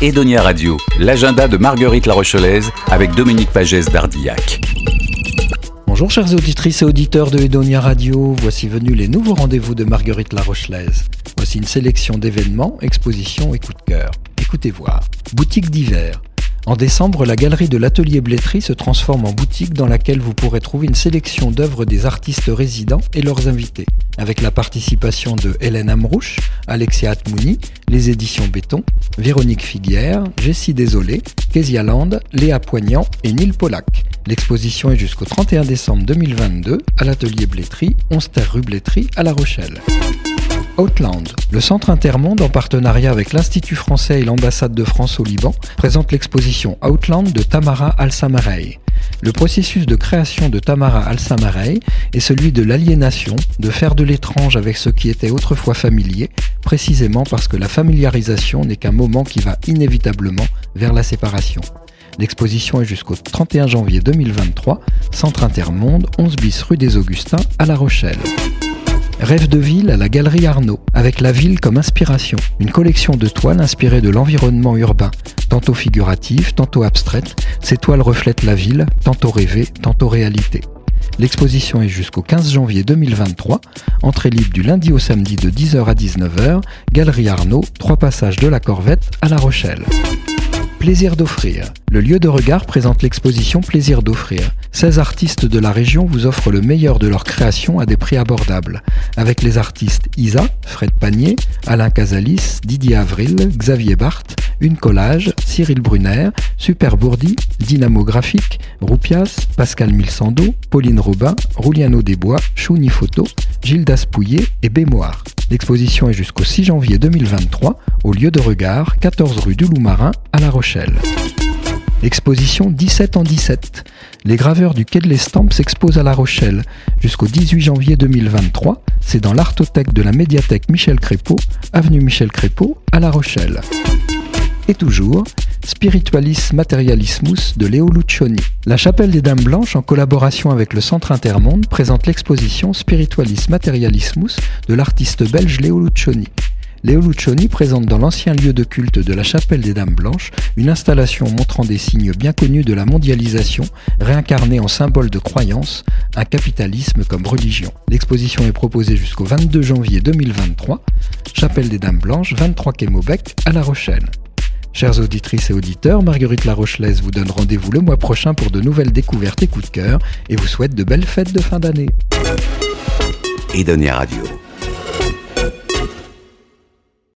Edonia Radio, l'agenda de Marguerite La Rochelaise avec Dominique Pagès d'Ardillac. Bonjour chères auditrices et auditeurs de Edonia Radio, voici venus les nouveaux rendez-vous de Marguerite La Rochelaise. Voici une sélection d'événements, expositions et coups de cœur. Écoutez voir. Boutique d'hiver. En décembre, la galerie de l'Atelier Blétry se transforme en boutique dans laquelle vous pourrez trouver une sélection d'œuvres des artistes résidents et leurs invités, avec la participation de Hélène Amrouche, Alexia Atmouni, les éditions Béton, Véronique Figuière, Jessie Désolé, Kezia Land, Léa Poignant et Neil Pollack. L'exposition est jusqu'au 31 décembre 2022 à l'Atelier Blétry, 11 terre rue Blétry à La Rochelle. Outland. Le Centre Intermonde, en partenariat avec l'Institut français et l'ambassade de France au Liban, présente l'exposition Outland de Tamara Al-Samarey. Le processus de création de Tamara Al-Samarey est celui de l'aliénation, de faire de l'étrange avec ce qui était autrefois familier, précisément parce que la familiarisation n'est qu'un moment qui va inévitablement vers la séparation. L'exposition est jusqu'au 31 janvier 2023, Centre Intermonde, 11 bis rue des Augustins à La Rochelle. Rêve de ville à la Galerie Arnaud, avec la ville comme inspiration. Une collection de toiles inspirées de l'environnement urbain, tantôt figurative, tantôt abstraite. Ces toiles reflètent la ville, tantôt rêvée, tantôt réalité. L'exposition est jusqu'au 15 janvier 2023, entrée libre du lundi au samedi de 10h à 19h, Galerie Arnaud, 3 passages de la Corvette à La Rochelle. Plaisir d'offrir. Le lieu de regard présente l'exposition Plaisir d'offrir. 16 artistes de la région vous offrent le meilleur de leur création à des prix abordables. Avec les artistes Isa, Fred Panier, Alain Casalis, Didier Avril, Xavier Barthes, Une Collage, Cyril Brunner, Super Bourdi, Dynamo Graphique, Roupias, Pascal Milsando, Pauline Robin, Rouliano Desbois, Chouni Photo, Gilles Daspouillet et Bémoire. L'exposition est jusqu'au 6 janvier 2023 au lieu de regard, 14 rue du Loup-Marin à La Rochelle. Exposition 17 en 17. Les graveurs du Quai de l'Estampe s'exposent à La Rochelle jusqu'au 18 janvier 2023. C'est dans l'artothèque de la médiathèque Michel Crépeau, avenue Michel Crépeau, à La Rochelle. Et toujours, Spiritualis Materialismus de Léo Luccioni. La Chapelle des Dames Blanches, en collaboration avec le Centre Intermonde, présente l'exposition Spiritualis Materialismus de l'artiste belge Léo Luccioni. Léo Luccioni présente dans l'ancien lieu de culte de la Chapelle des Dames Blanches une installation montrant des signes bien connus de la mondialisation, réincarnée en symbole de croyance, un capitalisme comme religion. L'exposition est proposée jusqu'au 22 janvier 2023, Chapelle des Dames Blanches, 23 quai à La Rochelle. Chères auditrices et auditeurs, Marguerite La Rochelaise vous donne rendez-vous le mois prochain pour de nouvelles découvertes et coups de cœur et vous souhaite de belles fêtes de fin d'année. Radio.